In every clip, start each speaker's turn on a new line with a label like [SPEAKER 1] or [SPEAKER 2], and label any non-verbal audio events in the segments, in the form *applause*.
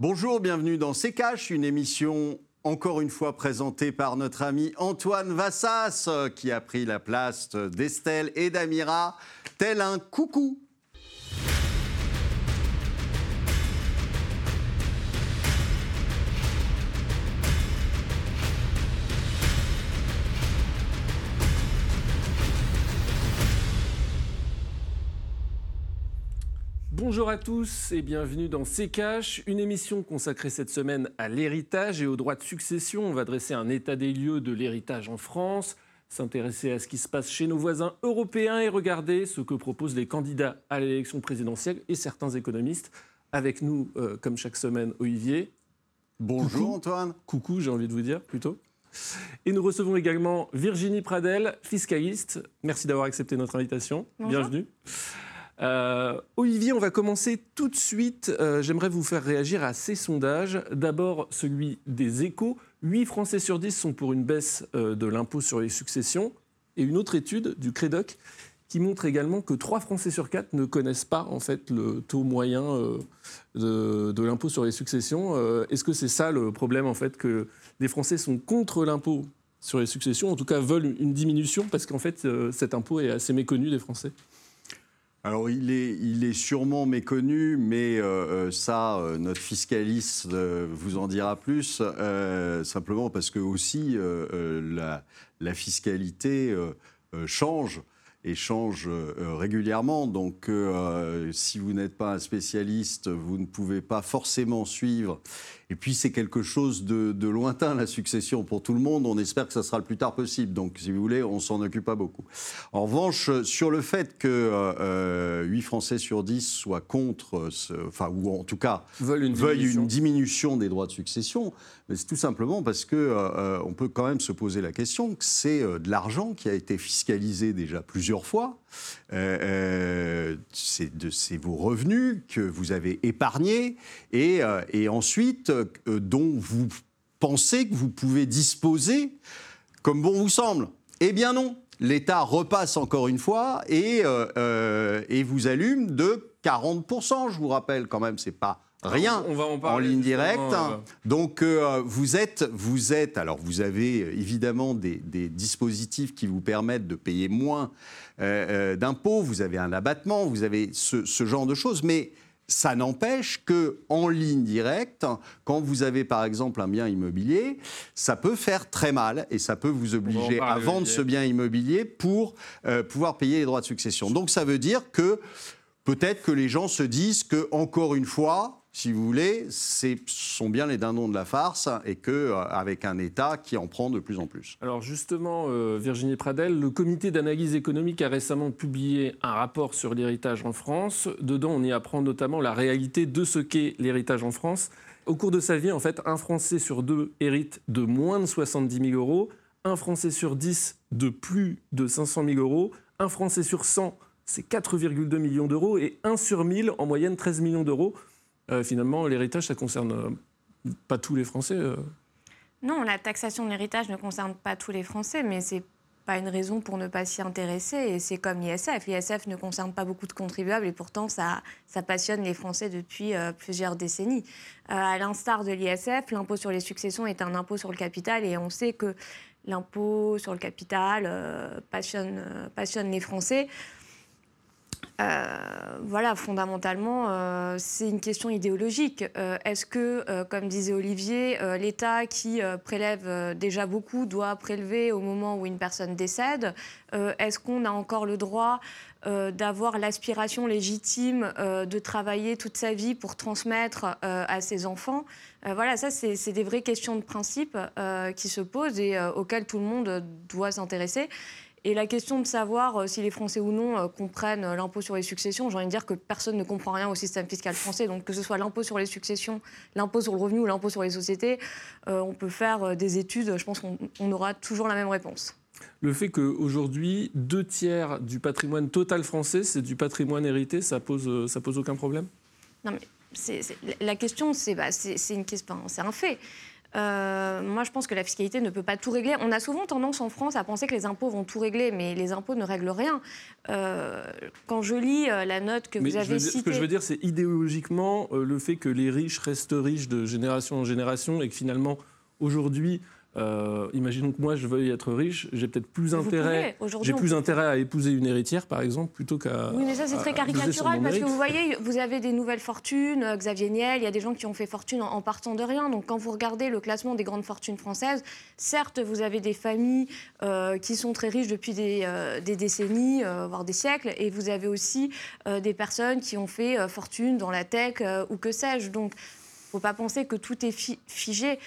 [SPEAKER 1] Bonjour, bienvenue dans C'est Cash, une émission encore une fois présentée par notre ami Antoine Vassas, qui a pris la place d'Estelle et d'Amira, tel un coucou.
[SPEAKER 2] Bonjour à tous et bienvenue dans C'est Cash, une émission consacrée cette semaine à l'héritage et aux droits de succession. On va dresser un état des lieux de l'héritage en France, s'intéresser à ce qui se passe chez nos voisins européens et regarder ce que proposent les candidats à l'élection présidentielle et certains économistes. Avec nous, euh, comme chaque semaine, Olivier.
[SPEAKER 1] Bonjour
[SPEAKER 2] Coucou.
[SPEAKER 1] Antoine.
[SPEAKER 2] Coucou, j'ai envie de vous dire plutôt. Et nous recevons également Virginie Pradel, fiscaliste. Merci d'avoir accepté notre invitation.
[SPEAKER 3] Bonjour.
[SPEAKER 2] Bienvenue. Euh, Olivier, on va commencer tout de suite. Euh, J'aimerais vous faire réagir à ces sondages. D'abord, celui des échos. 8 Français sur 10 sont pour une baisse euh, de l'impôt sur les successions. Et une autre étude du Crédoc qui montre également que 3 Français sur 4 ne connaissent pas en fait le taux moyen de, de l'impôt sur les successions. Est-ce que c'est ça le problème en fait que les Français sont contre l'impôt sur les successions, en tout cas veulent une diminution parce qu'en fait cet impôt est assez méconnu des Français?
[SPEAKER 1] Alors, il est, sûrement méconnu, mais euh, euh, ça, euh, notre fiscaliste vous en dira plus, simplement parce que aussi la, fiscalité change et change régulièrement. Donc, si vous n'êtes pas un spécialiste, vous ne pouvez pas forcément suivre. Et puis, c'est quelque chose de, de lointain, la succession, pour tout le monde. On espère que ça sera le plus tard possible. Donc, si vous voulez, on s'en occupe pas beaucoup. En revanche, sur le fait que euh, 8 Français sur 10 soient contre, ce- enfin, ou en tout cas
[SPEAKER 2] une
[SPEAKER 1] veuillent
[SPEAKER 2] diminution.
[SPEAKER 1] une diminution des droits de succession, c'est tout simplement parce que euh, on peut quand même se poser la question que c'est euh, de l'argent qui a été fiscalisé déjà plusieurs fois. Euh, euh, c'est de- c'est vos revenus que vous avez épargnés et, euh, et ensuite dont vous pensez que vous pouvez disposer comme bon vous semble. Eh bien non, l'État repasse encore une fois et, et vous allume de 40%, je vous rappelle quand même, c'est pas rien
[SPEAKER 2] On va en
[SPEAKER 1] ligne directe.
[SPEAKER 2] euh,
[SPEAKER 1] Donc euh, vous êtes, vous êtes, alors vous avez euh, évidemment des, des dispositifs qui vous permettent de payer moins euh, d'impôts, vous avez un abattement, vous avez ce, ce genre de choses, mais ça n'empêche que en ligne directe, quand vous avez par exemple un bien immobilier, ça peut faire très mal et ça peut vous obliger à vendre ce bien immobilier pour pouvoir payer les droits de succession. Donc ça veut dire que peut-être que les gens se disent que encore une fois, si vous voulez, ce sont bien les dindons de la farce et que euh, avec un État qui en prend de plus en plus.
[SPEAKER 2] Alors justement, euh, Virginie Pradel, le comité d'analyse économique a récemment publié un rapport sur l'héritage en France. Dedans, on y apprend notamment la réalité de ce qu'est l'héritage en France. Au cours de sa vie, en fait, un Français sur deux hérite de moins de 70 000 euros, un Français sur 10 de plus de 500 000 euros, un Français sur 100, c'est 4,2 millions d'euros, et un sur 1000, en moyenne 13 millions d'euros. Euh, finalement, l'héritage, ça concerne euh, pas tous les Français. euh.
[SPEAKER 3] Non, la taxation de l'héritage ne concerne pas tous les Français, mais c'est pas une raison pour ne pas s'y intéresser. Et c'est comme l'ISF. L'ISF ne concerne pas beaucoup de contribuables et pourtant ça, passionne les Français depuis plusieurs décennies. Euh, à l'instar de l'ISF, l'impôt sur les successions est un impôt sur le capital et on sait que l'impôt sur le capital passionne les Français. Euh, voilà, fondamentalement, euh, c'est une question idéologique. Euh, Est-ce que, comme disait Olivier, l'État qui prélève déjà beaucoup doit prélever au moment où une personne décède? Est-ce qu'on a encore le droit d'avoir l'aspiration légitime de travailler toute sa vie pour transmettre à ses enfants? Voilà, ça, c'est des vraies questions de principe qui se posent et auxquelles tout le monde doit s'intéresser. Et la question de savoir euh, si les Français ou non euh, comprennent euh, l'impôt sur les successions, j'ai envie de dire que personne ne comprend rien au système fiscal français. Donc que ce soit l'impôt sur les successions, l'impôt sur le revenu ou l'impôt sur les sociétés, on peut faire des études. Je pense qu'on on aura toujours la même réponse.
[SPEAKER 2] Le fait qu'aujourd'hui, deux tiers du patrimoine total français, c'est du patrimoine hérité, ça pose, ça pose aucun problème?
[SPEAKER 3] Non, mais la question, c'est bah, une question, c'est un fait. Euh, moi, je pense que la fiscalité ne peut pas tout régler. On a souvent tendance en France à penser que les impôts vont tout régler, mais les impôts ne règlent rien. Euh, quand je lis euh, la note que
[SPEAKER 2] Mais
[SPEAKER 3] vous avez
[SPEAKER 2] dire-
[SPEAKER 3] citée...
[SPEAKER 2] Ce que je veux dire, c'est idéologiquement euh, le fait que les riches restent riches de génération en génération et que finalement, aujourd'hui, euh, imaginons que moi je veuille être riche, j'ai peut-être plus intérêt. J'ai plus
[SPEAKER 3] peut-
[SPEAKER 2] intérêt à épouser une héritière, par exemple, plutôt qu'à.
[SPEAKER 3] Oui, mais ça, c'est très caricatural parce que vous voyez, vous avez des nouvelles fortunes, euh, Xavier Niel, il y a des gens qui ont fait fortune en, en partant de rien. Donc, quand vous regardez le classement des grandes fortunes françaises, certes, vous avez des familles euh, qui sont très riches depuis des, euh, des décennies, voire des siècles, et vous avez aussi des personnes qui ont fait fortune dans la tech ou que sais-je. Donc, faut pas penser que tout est fi- figé.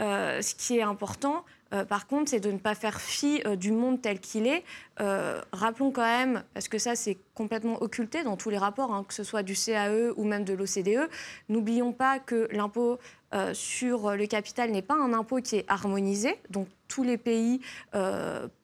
[SPEAKER 3] Euh, ce qui est important, euh, par contre, c'est de ne pas faire fi euh, du monde tel qu'il est. Rappelons quand même, parce que ça c'est complètement occulté dans tous les rapports, hein, que ce soit du CAE ou même de l'OCDE, n'oublions pas que l'impôt sur le capital n'est pas un impôt qui est harmonisé. Donc tous les pays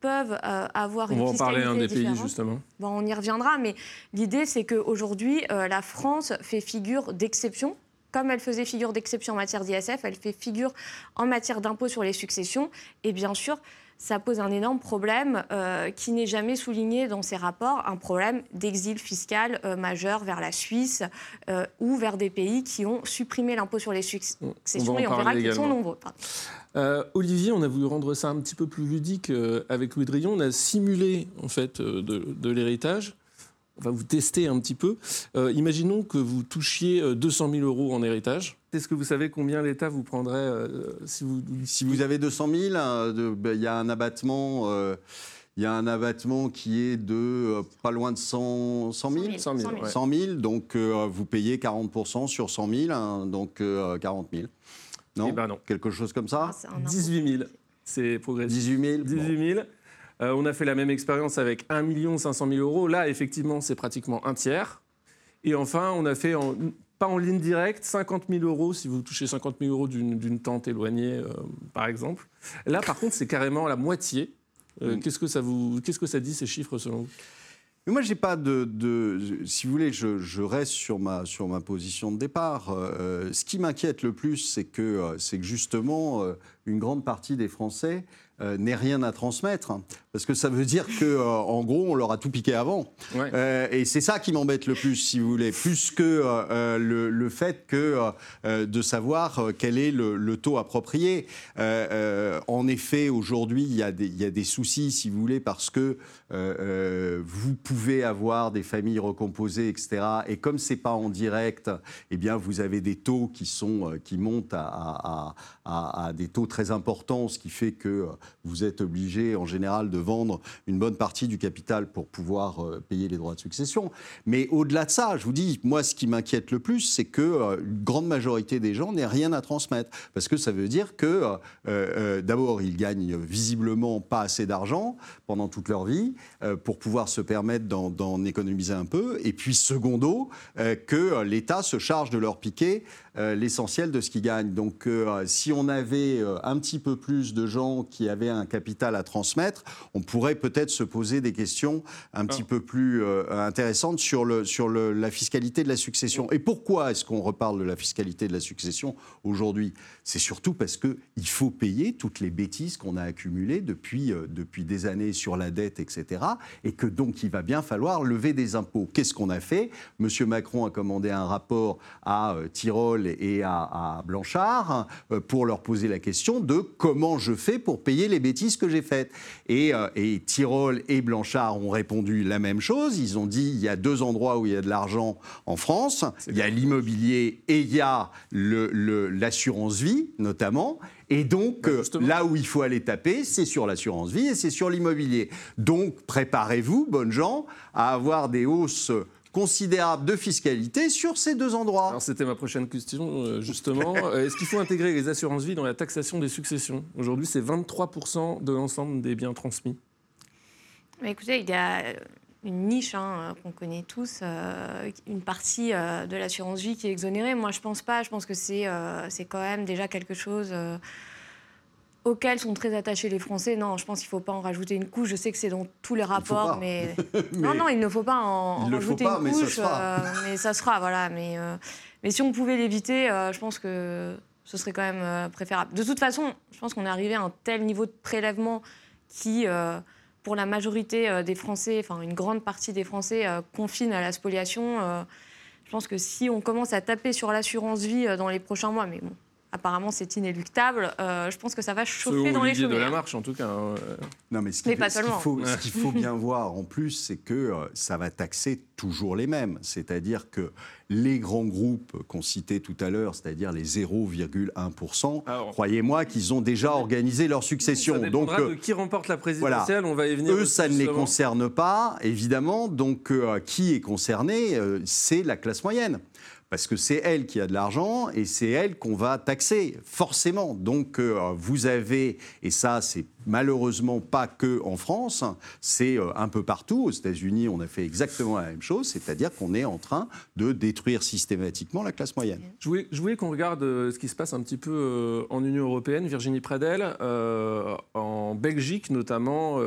[SPEAKER 3] peuvent avoir
[SPEAKER 2] On
[SPEAKER 3] une
[SPEAKER 2] va en parler un des pays, justement.
[SPEAKER 3] Bon, on y reviendra, mais l'idée, c'est qu'aujourd'hui, la France fait figure d'exception. Comme elle faisait figure d'exception en matière d'ISF, elle fait figure en matière d'impôt sur les successions. Et bien sûr, ça pose un énorme problème euh, qui n'est jamais souligné dans ces rapports, un problème d'exil fiscal euh, majeur vers la Suisse euh, ou vers des pays qui ont supprimé l'impôt sur les successions.
[SPEAKER 2] en
[SPEAKER 3] et on verra
[SPEAKER 2] parler
[SPEAKER 3] qu'ils sont nombreux.
[SPEAKER 2] Olivier, on a voulu rendre ça un petit peu plus ludique avec Louis Drillon. On a simulé en fait de, de l'héritage. On va vous tester un petit peu. Euh, imaginons que vous touchiez euh, 200 000 euros en héritage. Est-ce que vous savez combien l'État vous prendrait euh, si vous
[SPEAKER 1] Si vous avez 200 000, euh, de- ben, il y a un abattement. euh, il y a un abattement qui est de euh, pas loin de 100, 100 000
[SPEAKER 2] 100 000, ouais.
[SPEAKER 1] 100 000, donc euh, vous payez 40% sur 100 000, hein, donc euh, 40 000. Non,
[SPEAKER 2] Eh ben non.
[SPEAKER 1] Quelque chose comme ça?
[SPEAKER 3] Ah, c'est un impôt.
[SPEAKER 2] 18 000. C'est progressif.
[SPEAKER 1] 18 000 Bon.
[SPEAKER 2] 18 000. Euh, on a fait la même expérience avec 1 500 000 euros. Là, effectivement, c'est pratiquement un tiers. Et enfin, on a fait, en- pas en ligne directe, 50 000 euros si vous touchez 50 000 euros d'une tante éloignée, euh, par exemple. Là, par contre, c'est carrément la moitié. Euh,
[SPEAKER 1] Mm.
[SPEAKER 2] Qu'est-ce que ça vous, qu'est-ce que ça dit ces chiffres selon vous?
[SPEAKER 1] Mais moi, j'ai pas de, de- Si vous voulez, je, je reste sur ma, sur ma position de départ. Euh, ce qui m'inquiète le plus, c'est que, c'est que justement, une grande partie des Français euh, n'aient rien à transmettre. hein. Parce que ça veut dire que, euh, en gros, on leur a tout piqué avant.
[SPEAKER 2] Ouais.
[SPEAKER 1] Euh, et c'est ça qui m'embête le plus, si vous voulez, plus que euh, le, le fait que de savoir quel est le, le taux approprié. En effet, aujourd'hui, il y, a des- il y a des soucis, si vous voulez, parce que vous pouvez avoir des familles recomposées, etc. Et comme c'est pas en direct, eh bien, vous avez des taux qui sont qui montent à, à- à- à des taux très importants, ce qui fait que euh, vous êtes obligé, en général, de vendre une bonne partie du capital pour pouvoir euh, payer les droits de succession. Mais au-delà de ça, je vous dis, moi, ce qui m'inquiète le plus, c'est que euh, une grande majorité des gens n'aient rien à transmettre, parce que ça veut dire que, euh, d'abord, ils gagnent visiblement pas assez d'argent pendant toute leur vie pour pouvoir se permettre d'en- économiser un peu, et puis secondo, que l'État se charge de leur piquer l'essentiel de ce qu'ils gagnent. Donc, si on avait un petit peu plus de gens qui avaient un capital à transmettre, on pourrait peut-être se poser des questions un petit peu plus euh, intéressantes sur, le, sur le- la fiscalité de la succession. Et pourquoi est-ce qu'on reparle de la fiscalité de la succession aujourd'hui? C'est surtout parce qu'il faut payer toutes les bêtises qu'on a accumulées depuis, euh, depuis des années sur la dette, etc. Et que donc il va bien falloir lever des impôts. Qu'est-ce qu'on a fait? Monsieur Macron a commandé un rapport à euh, Tyrol et à, Blanchard pour leur poser la question de comment je fais pour payer les bêtises que j'ai faites. Et, euh, et Tyrol et Blanchard ont répondu la même chose. Ils ont dit il y a deux endroits où il y a de l'argent en France. Il y a l'immobilier et il y a le- le- l'assurance vie, notamment. Et donc,
[SPEAKER 2] Bah,
[SPEAKER 1] euh, là où il faut aller taper, c'est sur l'assurance vie et c'est sur l'immobilier. Donc, préparez-vous, bonnes gens, à avoir des hausses considérables de fiscalité sur ces deux endroits.
[SPEAKER 2] Alors c'était ma prochaine question, euh, justement. *laughs* Euh, Est-ce qu'il faut intégrer les assurances vie dans la taxation des successions? Aujourd'hui, c'est 23% de l'ensemble des biens transmis.
[SPEAKER 3] Mais écoutez, il y a une niche hein, qu'on connaît tous, euh, une partie euh, de l'assurance vie qui est exonérée. Moi, je pense pas. Je pense que c'est euh, c'est quand même déjà quelque chose euh, auquel sont très attachés les Français. Non, je pense qu'il ne faut pas en rajouter une couche. Je sais que c'est dans tous les rapports, mais... *laughs*
[SPEAKER 1] Mais-
[SPEAKER 3] non, non, il ne faut pas en, rajouter
[SPEAKER 1] pas,
[SPEAKER 3] une
[SPEAKER 1] mais ça
[SPEAKER 3] couche.
[SPEAKER 1] fera.
[SPEAKER 3] euh, mais ça se fera, voilà. Mais, euh, mais si on pouvait l'éviter, euh, je pense que Ce serait quand même préférable. De toute façon, je pense qu'on est arrivé à un tel niveau de prélèvement qui, pour la majorité des Français, enfin une grande partie des Français, confine à la spoliation. je pense que si on commence à taper sur l'assurance vie dans les prochains mois, mais bon, apparemment c'est inéluctable. Euh, je pense que ça va chauffer dans les cheveux.
[SPEAKER 2] de la marche en tout cas. Hein.
[SPEAKER 1] Non mais ce qu'il faut, faut, bien *laughs* voir en plus, c'est que euh, ça va taxer toujours les mêmes. C'est-à-dire que les grands groupes qu'on citait tout à l'heure, c'est-à-dire les 0,1%, croyez-moi qu'ils ont déjà organisé leur succession.
[SPEAKER 2] Ça donc de qui remporte la présidentielle, on va y venir.
[SPEAKER 1] Eux, ça ne les concerne pas, évidemment. Donc euh, qui est concerné C'est la classe moyenne parce que c'est elle qui a de l'argent et c'est elle qu'on va taxer, forcément. Donc euh, vous avez, et ça c'est malheureusement pas que en France, c'est euh, un peu partout. Aux États-Unis, on a fait exactement la même chose, c'est-à-dire qu'on est en train de détruire systématiquement la classe moyenne.
[SPEAKER 2] Je voulais, qu'on regarde euh, ce qui se passe un petit peu en Union européenne. Virginie Pradel, en Belgique notamment,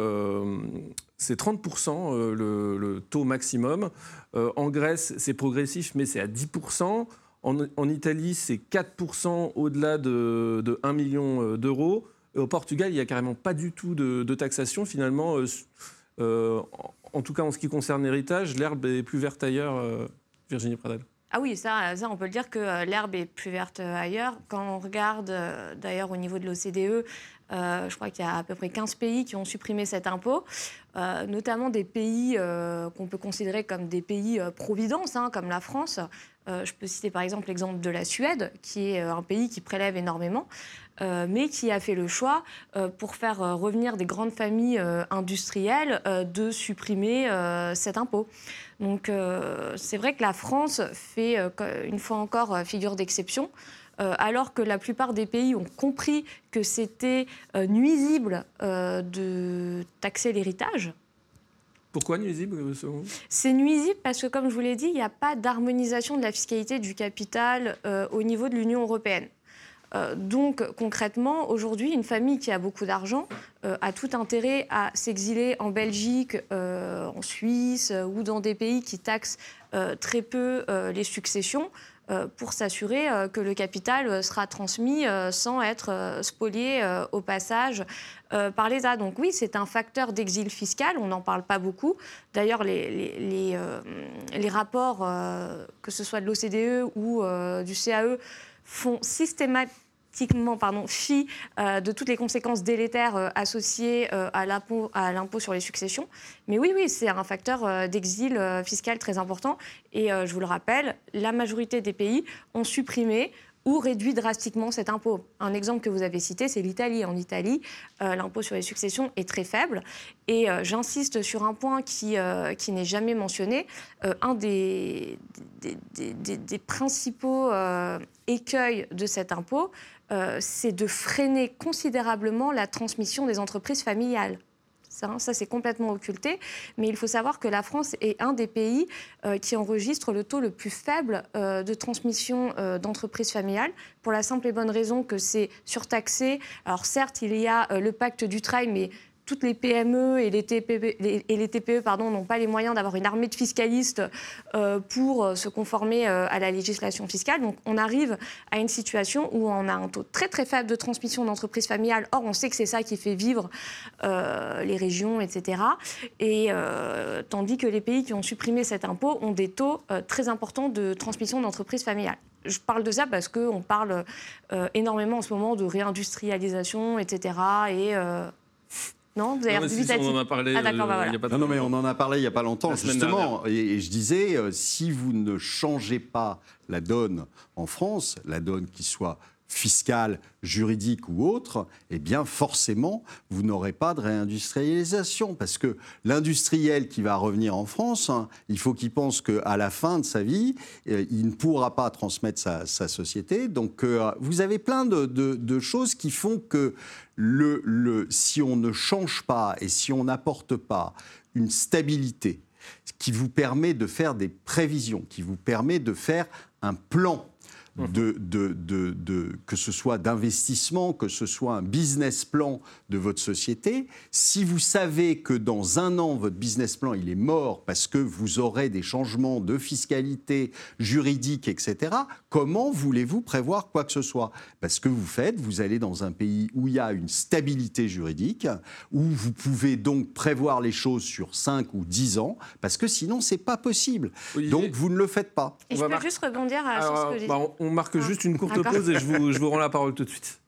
[SPEAKER 2] c'est 30% euh, le, taux maximum. Euh, en Grèce, c'est progressif, mais c'est à 10%. En, Italie, c'est 4% au-delà de, 1 million euh, d'euros. Au Portugal, il n'y a carrément pas du tout de, taxation. Finalement, en tout cas en ce qui concerne l'héritage, l'herbe est plus verte ailleurs, Virginie Pradel.
[SPEAKER 3] Ah oui, ça, ça, on peut le dire que l'herbe est plus verte ailleurs. Quand on regarde d'ailleurs au niveau de l'OCDE, euh, je crois qu'il y a à peu près 15 pays qui ont supprimé cet impôt, euh, notamment des pays euh, qu'on peut considérer comme des pays providence, hein, comme la France. je peux citer par exemple l'exemple de la Suède, qui est un pays qui prélève énormément, mais qui a fait le choix, pour faire revenir des grandes familles industrielles, de supprimer cet impôt. Donc c'est vrai que la France fait une fois encore figure d'exception. Euh, alors que la plupart des pays ont compris que c'était euh, nuisible euh, de taxer l'héritage.
[SPEAKER 2] Pourquoi nuisible
[SPEAKER 3] C'est nuisible parce que, comme je vous l'ai dit, il n'y a pas d'harmonisation de la fiscalité du capital au niveau de l'Union européenne. donc concrètement, aujourd'hui, une famille qui a beaucoup d'argent a tout intérêt à s'exiler en Belgique, en Suisse ou dans des pays qui taxent très peu les successions pour s'assurer euh, que le capital euh, sera transmis sans être spolié au passage par l'État. Donc oui, c'est un facteur d'exil fiscal, on n'en parle pas beaucoup. D'ailleurs, les, les, rapports, que ce soit de l'OCDE ou du CAE, font systématiquement pardon, fi euh, de toutes les conséquences délétères euh, associées euh, à l'impôt sur les successions. Mais oui, oui, c'est un facteur d'exil fiscal très important. Et je vous le rappelle, la majorité des pays ont supprimé ou réduit drastiquement cet impôt. Un exemple que vous avez cité, c'est l'Italie. En Italie, l'impôt sur les successions est très faible. Et j'insiste sur un point qui, qui n'est jamais mentionné. un des, des, des principaux écueils de cet impôt, euh, c'est de freiner considérablement la transmission des entreprises familiales. Ça, hein, ça c'est complètement occulté. Mais il faut savoir que la France est un des pays euh, qui enregistre le taux le plus faible euh, de transmission d'entreprises familiales, pour la simple et bonne raison que c'est surtaxé. Alors certes, il y a le pacte du trail, mais toutes les PME et les TPE, pardon, n'ont pas les moyens d'avoir une armée de fiscalistes euh, pour euh, se conformer euh, à la législation fiscale. Donc on arrive à une situation où on a un taux très très faible de transmission d'entreprises familiales. Or, on sait que c'est ça qui fait vivre les régions, etc. Et tandis que les pays qui ont supprimé cet impôt ont des taux très importants de transmission d'entreprises familiales je parle de ça parce qu'on parle énormément en ce moment de réindustrialisation, etc. Et non, vous avez
[SPEAKER 2] non, on en a parlé. Ah, d'accord,
[SPEAKER 1] bah, voilà. Non, mais on en a parlé il n'y a pas longtemps, justement. Et, je disais, euh, si vous ne changez pas la donne en France, la donne qui soit fiscale, juridique ou autre, eh bien forcément, vous n'aurez pas de réindustrialisation. Parce que l'industriel qui va revenir en France, hein, il faut qu'il pense qu'à la fin de sa vie, euh, il ne pourra pas transmettre sa, société. Donc euh, vous avez plein de, choses qui font que le, si on ne change pas et si on n'apporte pas une stabilité qui vous permet de faire des prévisions, qui vous permet de faire un plan de, de, de, que ce soit d'investissement, que ce soit un business plan de votre société, si vous savez que dans un an, votre business plan, il est mort parce que vous aurez des changements de fiscalité, juridique, etc., comment voulez-vous prévoir quoi que ce soit? Parce que vous faites, vous allez dans un pays où il y a une stabilité juridique, où vous pouvez donc prévoir les choses sur 5 ou 10 ans, parce que sinon, c'est pas possible. Donc, vous ne le faites pas.
[SPEAKER 3] Et je peux juste rebondir sur ce que j'ai
[SPEAKER 4] bah, On marque ah, juste une courte pause et je vous, je vous rends la parole tout de suite.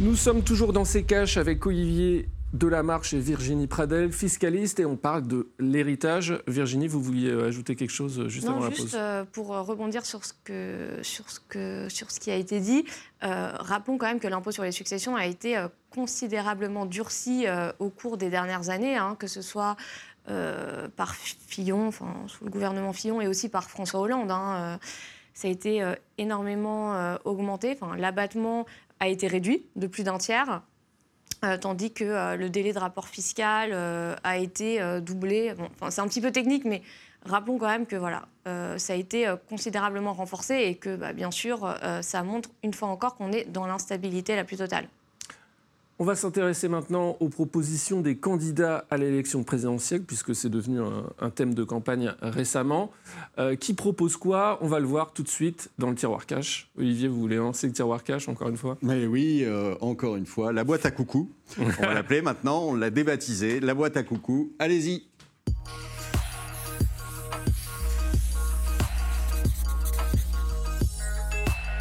[SPEAKER 4] Nous sommes toujours dans ces caches avec Olivier Delamarche et Virginie Pradel, fiscalistes, et on parle de l'héritage. Virginie, vous vouliez euh, ajouter quelque chose euh, juste avant la pause?
[SPEAKER 3] euh, pour rebondir sur ce, que, sur, ce que, sur ce qui a été dit, rappelons quand même que l'impôt sur les successions a été considérablement durci au cours des dernières années, hein, que ce soit par Fillon, enfin, sous le gouvernement Fillon, et aussi par François Hollande. Hein, ça a été énormément augmenté. Enfin, L'abattement a été réduit de plus d'un tiers. Euh, tandis que euh, le délai de rapport fiscal euh, a été doublé. c'est un petit peu technique, mais rappelons quand même que voilà, ça a été considérablement renforcé et que, bah, bien sûr, ça montre une fois encore qu'on est dans l'instabilité la plus totale.
[SPEAKER 4] On va s'intéresser maintenant aux propositions des candidats à l'élection présidentielle, puisque c'est devenu un, thème de campagne récemment. Euh, qui propose quoi? On va le voir tout de suite dans le tiroir cash. Olivier, vous voulez lancer le tiroir cash encore une fois?
[SPEAKER 1] Mais oui, euh, encore une fois. La boîte à coucou. *laughs* on va l'appeler maintenant, on l'a débaptisée. La boîte à coucou. Allez-y.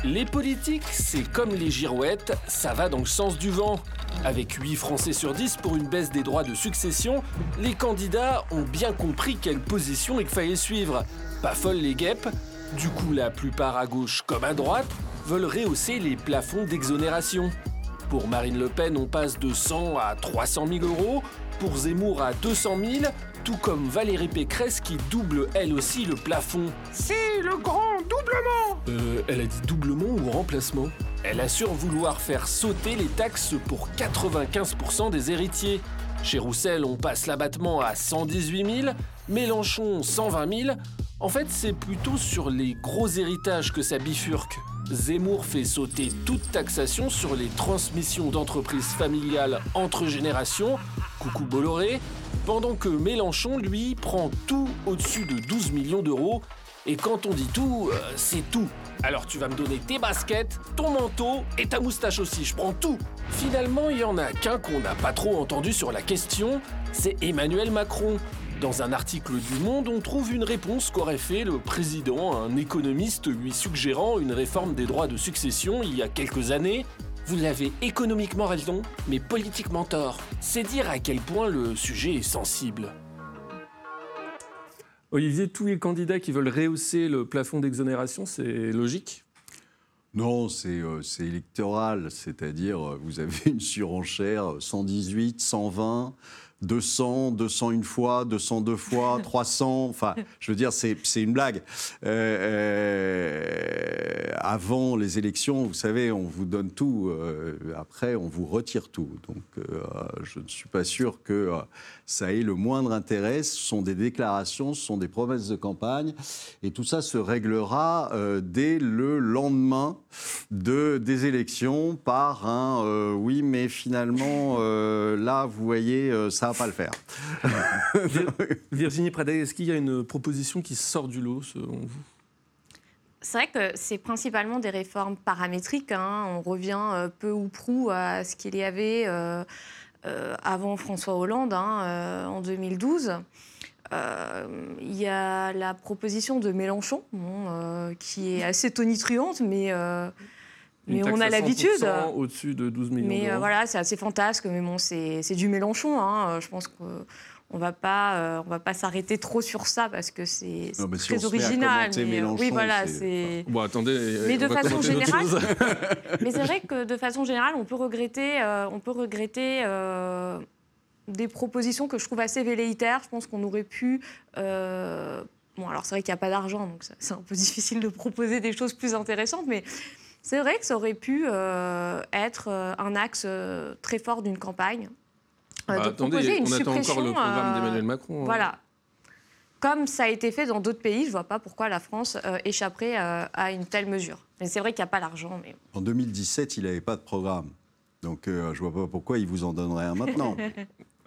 [SPEAKER 2] Les politiques, c'est comme les girouettes, ça va dans le sens du vent. Avec 8 Français sur 10 pour une baisse des droits de succession, les candidats ont bien compris quelle position il fallait suivre. Pas folle les guêpes, du coup la plupart à gauche comme à droite veulent rehausser les plafonds d'exonération. Pour Marine Le Pen, on passe de 100 à 300 000 euros, pour Zemmour à 200 000, tout comme Valérie Pécresse qui double elle aussi le plafond.
[SPEAKER 5] C'est le grand doublement
[SPEAKER 2] Euh, elle a dit doublement ou remplacement? Elle assure vouloir faire sauter les taxes pour 95% des héritiers. Chez Roussel, on passe l'abattement à 118 000, Mélenchon 120 000. En fait, c'est plutôt sur les gros héritages que ça bifurque. Zemmour fait sauter toute taxation sur les transmissions d'entreprises familiales entre générations, coucou Bolloré, pendant que Mélenchon, lui, prend tout au-dessus de 12 millions d'euros. Et quand on dit tout, euh, c'est tout. Alors tu vas me donner tes baskets, ton manteau et ta moustache aussi, je prends tout. Finalement, il y en a qu'un qu'on n'a pas trop entendu sur la question, c'est Emmanuel Macron. Dans un article du Monde, on trouve une réponse qu'aurait fait le président un économiste lui suggérant une réforme des droits de succession il y a quelques années. Vous l'avez économiquement raison, mais politiquement tort. C'est dire à quel point le sujet est sensible.
[SPEAKER 4] Olivier, tous les candidats qui veulent rehausser le plafond d'exonération, c'est logique?
[SPEAKER 1] Non, c'est euh, électoral, c'est-à-dire euh, vous avez une surenchère 118, 120, 200, 200 une fois, 202 fois, *laughs* 300. Enfin, je veux dire, c'est une blague. Euh, euh, avant les élections, vous savez, on vous donne tout. Euh, après, on vous retire tout. Donc, je ne suis pas sûr que ça ait le moindre intérêt. Ce sont des déclarations, ce sont des promesses de campagne. Et tout ça se réglera dès le lendemain de, des élections par un oui, mais finalement, là, vous voyez, ça pas le faire. *laughs* *laughs*
[SPEAKER 4] Virginie Pradel, est-ce qu'il y a une proposition qui sort du lot, selon vous?
[SPEAKER 3] C'est vrai que c'est principalement des réformes paramétriques. Hein. On revient euh, peu ou prou à ce qu'il y avait euh, euh, avant François Hollande hein, en 2012. Il y a la proposition de Mélenchon, qui est assez tonitruante, mais
[SPEAKER 4] mais on a l'habitude. Au-dessus de 12 millions
[SPEAKER 3] Mais euh, voilà, c'est assez fantasque, mais bon, c'est du Mélenchon. Hein. Euh, je pense qu'on va pas, euh, on va pas s'arrêter trop sur ça parce que c'est très original.
[SPEAKER 1] Mais, oui,
[SPEAKER 3] voilà, c'est.
[SPEAKER 4] Bon, attendez.
[SPEAKER 3] Mais de façon générale, *laughs* mais c'est vrai que de façon générale, on peut regretter, on peut regretter. des propositions que je trouve assez velléitaires. Je pense qu'on aurait pu Bon, alors c'est vrai qu'il n'y a pas d'argent, donc c'est un peu *laughs* difficile de proposer des choses plus intéressantes, mais c'est vrai que ça aurait pu euh, être euh, un axe euh, très fort d'une campagne.
[SPEAKER 4] Bah, attendez, on attend encore le programme d'Emmanuel Macron.
[SPEAKER 3] Hein. Voilà. comme ça a été fait dans d'autres pays. Je ne vois pas pourquoi la France échapperait à une telle mesure. Mais c'est vrai qu'il n'y a pas l'argent. Mais...
[SPEAKER 1] En 2017, il n'avait pas de programme. Donc je ne vois pas pourquoi il vous en donnerait un maintenant. *laughs*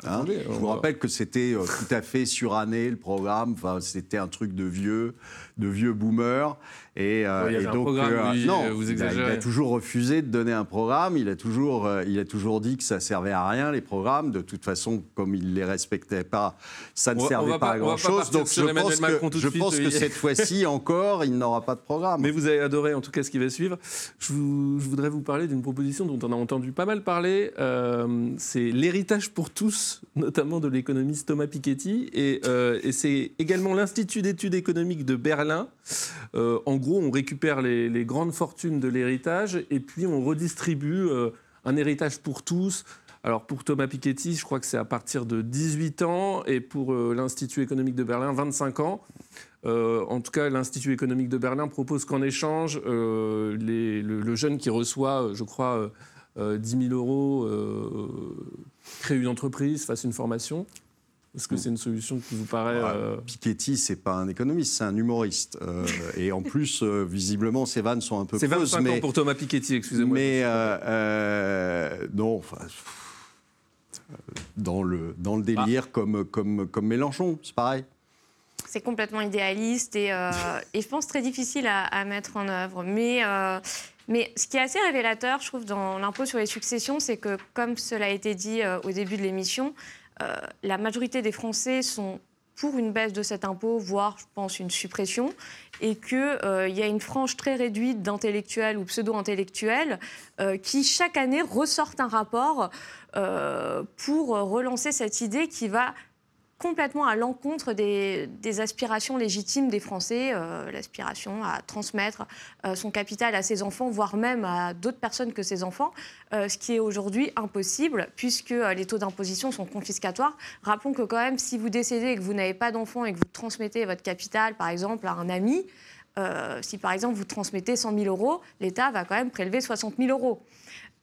[SPEAKER 1] Hein? Je vous rappelle que c'était tout à fait suranné le programme. Enfin, c'était un truc de vieux, de vieux boomers.
[SPEAKER 2] Et, euh, donc, euh, non, vous
[SPEAKER 1] il a, toujours refusé de donner un programme. Il a toujours, euh, il a toujours dit que ça servait à rien les programmes. De toute façon, comme il les respectait pas, ça ne servait pas, à grand chose. Donc je pense que, je pense que cette fois-ci *laughs* encore, il n'aura pas de programme.
[SPEAKER 2] Mais vous avez adoré en tout cas ce qui va suivre. Je, voudrais vous parler d'une proposition dont on a entendu pas mal parler. c'est l'héritage pour tous, notamment de l'économiste Thomas Piketty, et, et c'est également l'Institut d'études économiques de Berlin. En gros, on récupère les, grandes fortunes de l'héritage et puis on redistribue euh, un héritage pour tous. Alors pour Thomas Piketty, je crois que c'est à partir de 18 ans et pour euh, l'Institut économique de Berlin, 25 ans. Euh, en tout cas, l'Institut économique de Berlin propose qu'en échange, le, le, jeune qui reçoit, je crois, 10 000 euros, crée une entreprise, fasse une formation. Est-ce que c'est une solution qui vous paraît
[SPEAKER 1] euh... Piketty, c'est pas un économiste, c'est un humoriste. Euh, et en plus, euh, visiblement, ses vannes sont un peu
[SPEAKER 2] C'est 25 ans pour Thomas Piketty, excusez-moi.
[SPEAKER 1] Mais euh, non, enfin, dans le dans le délire ah. comme comme comme Mélenchon, c'est pareil.
[SPEAKER 3] C'est complètement idéaliste et, et, je pense très difficile à, à mettre en œuvre. Mais mais ce qui est assez révélateur, je trouve, dans l'impôt sur les successions, c'est que, comme cela a été dit au début de l'émission, euh, la majorité des Français sont pour une baisse de cet impôt, voire, je pense, une suppression, et qu'il euh, y a une frange très réduite d'intellectuels ou pseudo-intellectuels euh, qui, chaque année, ressortent un rapport pour relancer cette idée qui va complètement à l'encontre des, aspirations légitimes des Français, euh, l'aspiration à transmettre euh, son capital à ses enfants, voire même à d'autres personnes que ses enfants, euh, ce qui est aujourd'hui impossible puisque les taux d'imposition sont confiscatoires. Rappelons que quand même, si vous décédez et que vous n'avez pas d'enfants et que vous transmettez votre capital, par exemple, à un ami, si par exemple vous transmettez 100 000 euros, l'État va quand même prélever 60 000 euros.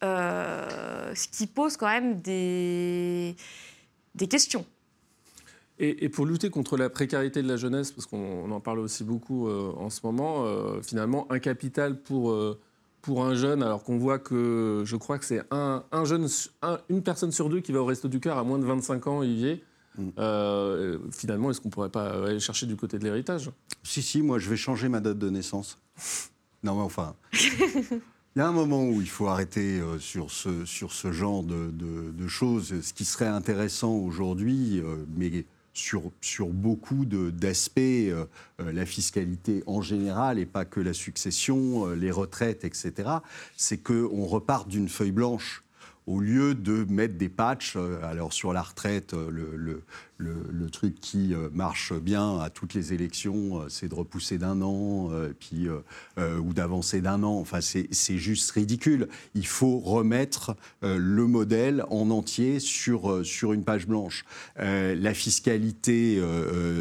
[SPEAKER 3] ce qui pose quand même des, des questions.
[SPEAKER 2] Et, pour lutter contre la précarité de la jeunesse, parce qu'on en parle aussi beaucoup euh, en ce moment, euh, finalement, un capital pour, euh, pour un jeune, alors qu'on voit que je crois que c'est un, un, jeune, une personne sur deux qui va au Resto du Cœur à moins de 25 ans, Olivier. Mm. finalement, est-ce qu'on ne pourrait pas aller chercher du côté de l'héritage?
[SPEAKER 1] Si, si, moi je vais changer ma date de naissance. *laughs* non, mais enfin. Il y a un moment où il faut arrêter sur, ce, sur ce genre de, de, choses. Ce qui serait intéressant aujourd'hui, mais sur, sur beaucoup d'aspects, euh, euh, la fiscalité en général et pas que la succession, euh, les retraites, etc., c'est qu'on repart d'une feuille blanche au lieu de mettre des patchs, alors sur la retraite, le, le, truc qui euh, marche bien à toutes les élections, euh, c'est de repousser d'un an, euh, puis, ou d'avancer d'un an. Enfin, c'est juste ridicule. Il faut remettre le modèle en entier sur, sur une page blanche. la fiscalité,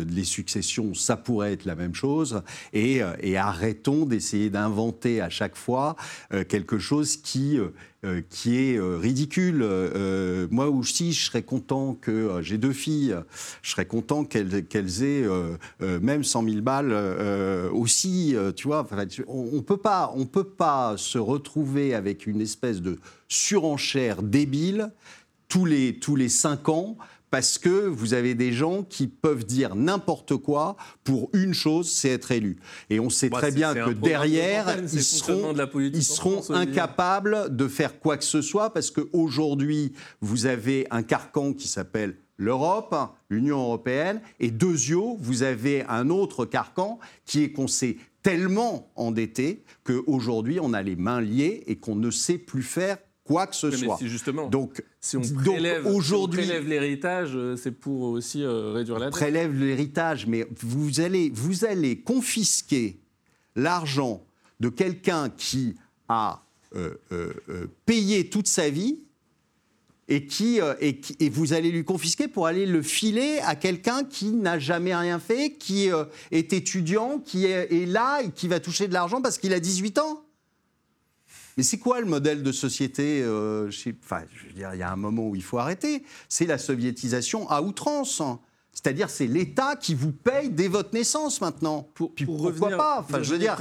[SPEAKER 1] les successions, ça pourrait être la même chose. Et, et arrêtons d'essayer d'inventer à chaque fois quelque chose qui qui est ridicule. moi aussi, je serais content que j'ai deux filles je serais content qu'elles aient euh, euh, même 100 000 balles euh, aussi. tu vois, on ne peut, pas, on peut pas se retrouver avec une espèce de surenchère débile tous les, tous les cinq ans parce que vous avez des gens qui peuvent dire n'importe quoi pour une chose, c'est être élu. Et on sait bah, très bien que derrière, ils seront, ils seront incapables de faire quoi que ce soit parce qu'aujourd'hui, vous avez un carcan qui s'appelle l'Europe, l'Union européenne, et deuxièmement, vous avez un autre carcan qui est qu'on s'est tellement endetté qu'aujourd'hui on a les mains liées et qu'on ne sait plus faire quoi que ce soit.
[SPEAKER 2] justement, donc, si on prélève, aujourd'hui, l'héritage, euh, c'est pour aussi euh, réduire la dette.
[SPEAKER 1] Prélève l'héritage, mais vous allez, vous allez confisquer l'argent de quelqu'un qui a euh, payé toute sa vie et, qui, euh, et, et, vous allez lui confisquer pour aller le filer à quelqu'un qui n'a jamais rien fait, qui euh, est étudiant, qui est, là et qui va toucher de l'argent parce qu'il a 18 ans. Mais c'est quoi le modèle de société euh, Enfin, je veux dire, il y a un moment où il faut arrêter. C'est la soviétisation à outrance. C'est-à-dire, c'est l'État qui vous paye dès votre naissance maintenant.
[SPEAKER 2] Pour,
[SPEAKER 1] Puis
[SPEAKER 2] pour
[SPEAKER 1] pourquoi
[SPEAKER 2] revenir,
[SPEAKER 1] pas Enfin, je veux dire,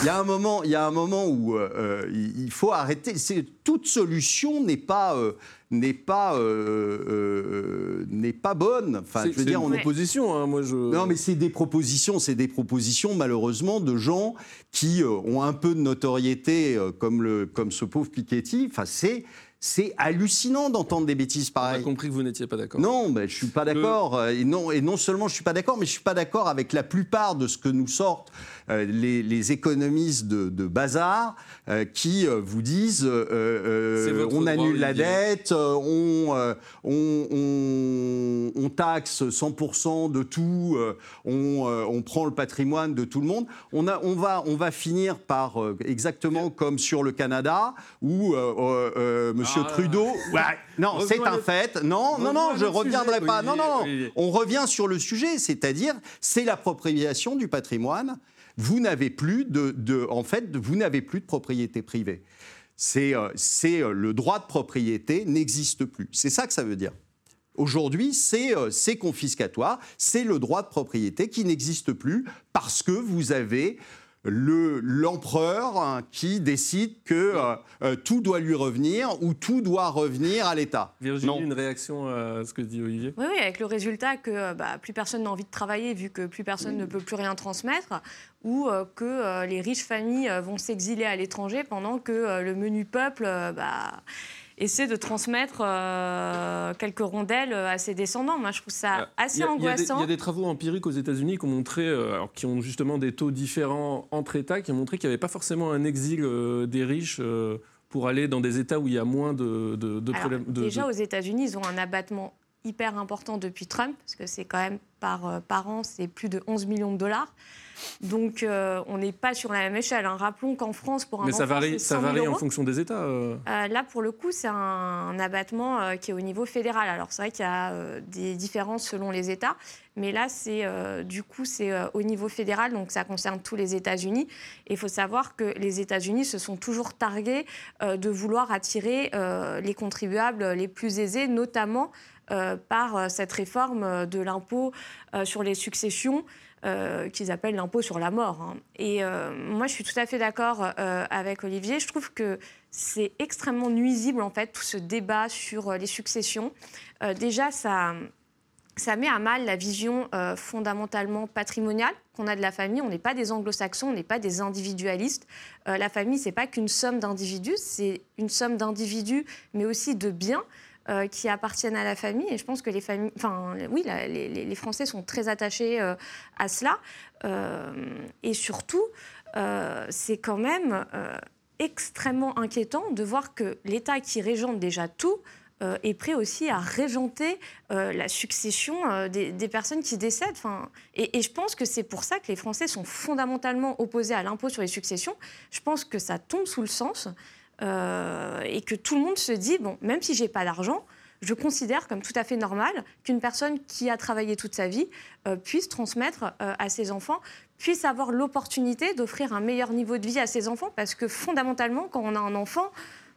[SPEAKER 1] il y a un moment, il y a un moment où euh, euh, il faut arrêter. C'est toute solution n'est pas euh, n'est pas euh, n'est pas bonne. Enfin,
[SPEAKER 2] C'est
[SPEAKER 1] je veux dire,
[SPEAKER 2] une
[SPEAKER 1] on est
[SPEAKER 2] proposition, hein, moi je.
[SPEAKER 1] non, mais c'est des propositions, c'est des propositions malheureusement de gens qui ont un peu de notoriété, comme, le, comme ce pauvre Piketty. Enfin, c'est, c'est hallucinant d'entendre des bêtises
[SPEAKER 2] On a
[SPEAKER 1] pareilles.
[SPEAKER 2] compris que vous n'étiez pas d'accord.
[SPEAKER 1] Non, mais je suis pas d'accord. Et non, et non seulement je suis pas d'accord, mais je suis pas d'accord avec la plupart de ce que nous sortent les, les économistes de, de bazar euh, qui euh, vous disent euh, euh, on annule la dette, euh, on, euh, on, on- on taxe 100% de tout, euh, on, euh, prend le patrimoine de tout le monde. On, a, on, va, on va finir par euh, exactement comme sur le Canada où euh, euh, euh, Monsieur
[SPEAKER 2] Ah.
[SPEAKER 1] Trudeau. Ouais, non, c'est un fait. Non, non, non, je reviendrai
[SPEAKER 2] sujet,
[SPEAKER 1] pas. Non,
[SPEAKER 2] Olivier,
[SPEAKER 1] non, non.
[SPEAKER 2] Olivier.
[SPEAKER 1] On revient sur le sujet, c'est-à-dire c'est l'appropriation du patrimoine. Vous n'avez plus de, en fait, vous n'avez plus de propriété privée. C'est, euh, euh, le droit de propriété n'existe plus. C'est ça que ça veut dire. Aujourd'hui, c'est euh, c'est confiscatoire, c'est le droit de propriété qui n'existe plus parce que vous avez le- l'empereur hein, qui décide que euh, euh, tout doit lui revenir ou tout doit revenir à l'État.
[SPEAKER 2] Virginie,
[SPEAKER 1] Non.
[SPEAKER 2] une réaction à ce que dit Olivier?
[SPEAKER 3] Oui, oui, avec le résultat que euh, bah, plus personne n'a envie de travailler vu que plus personne ne peut plus rien transmettre, ou euh, que euh, les riches familles vont s'exiler à l'étranger pendant que euh, le menu peuple bah, essaie de transmettre euh, quelques rondelles euh, à ses descendants. Moi, je trouve ça
[SPEAKER 2] Euh,
[SPEAKER 3] assez
[SPEAKER 2] a-
[SPEAKER 3] angoissant.
[SPEAKER 2] Il y, a des travaux empiriques aux États-Unis qui ont montré, euh, alors, qui ont justement des taux différents entre États, qui ont montré qu'il n'y avait pas forcément un exil euh, des riches pour aller dans des États où il y a moins de, de, de
[SPEAKER 3] Alors,
[SPEAKER 2] problèmes. de-
[SPEAKER 3] déjà, aux États-Unis, ils ont un abattement hyper important depuis Trump, parce que c'est quand même par, euh, par an, c'est plus de 11 millions de dollars. Donc, euh, on n'est pas sur la même échelle. hein. Rappelons qu'en France, pour un
[SPEAKER 2] Mais ça varie, ça
[SPEAKER 3] 100 000
[SPEAKER 2] varie en fonction des États. euh.
[SPEAKER 3] Euh, là, pour le coup, c'est un, un abattement qui est au niveau fédéral. Alors, c'est vrai qu'il y a des différences selon les États, mais là, c'est du coup, c'est au niveau fédéral, donc ça concerne tous les États-Unis. Et il faut savoir que les États-Unis se sont toujours targués de vouloir attirer les contribuables les plus aisés, notamment par euh, cette réforme euh, de l'impôt euh, sur les successions. euh, qu'ils appellent l'impôt sur la mort. hein. Et euh, moi, je suis tout à fait d'accord euh, avec Olivier. Je trouve que c'est extrêmement nuisible, en fait, tout ce débat sur euh, les successions. Euh, déjà, ça, ça met à mal la vision euh, fondamentalement patrimoniale qu'on a de la famille. On n'est pas des anglo-saxons, on n'est pas des individualistes. Euh, la famille, c'est pas qu'une somme d'individus, c'est une somme d'individus, mais aussi de biens. Euh, qui appartiennent à la famille et je pense que les familles, enfin oui, les, Français sont très attachés euh, à cela Euh, et surtout c'est quand même extrêmement inquiétant de voir que l'État qui régente déjà tout est prêt aussi à régenter la succession des, personnes qui décèdent. Enfin, et je pense que c'est pour ça que les Français sont fondamentalement opposés à l'impôt sur les successions. Je pense que ça tombe sous le sens euh, et que tout le monde se dit, bon, même si j'ai pas d'argent, je considère comme tout à fait normal qu'une personne qui a travaillé toute sa vie euh, puisse transmettre euh, à ses enfants, puisse avoir l'opportunité d'offrir un meilleur niveau de vie à ses enfants, parce que fondamentalement, quand on a un enfant,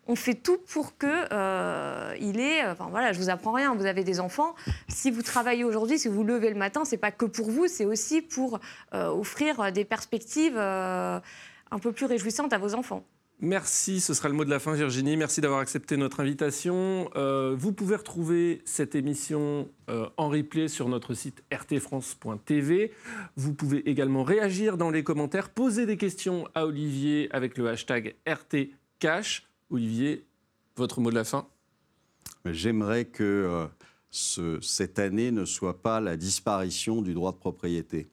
[SPEAKER 3] on fait tout pour que euh, il est. Enfin voilà, je vous apprends rien. Vous avez des enfants. Si vous travaillez aujourd'hui, si vous vous levez le matin, c'est pas que pour vous, c'est aussi pour offrir des perspectives un peu plus réjouissantes à vos enfants.
[SPEAKER 2] Merci, ce sera le mot de la fin, Virginie. Merci d'avoir accepté notre invitation. Euh, vous pouvez retrouver cette émission euh, en replay sur notre site rtfrance.tv. Vous pouvez également réagir dans les commentaires, poser des questions à Olivier avec le hashtag RTCash. Olivier, votre mot de la fin
[SPEAKER 1] J'aimerais que euh, ce- cette année ne soit pas la disparition du droit de propriété.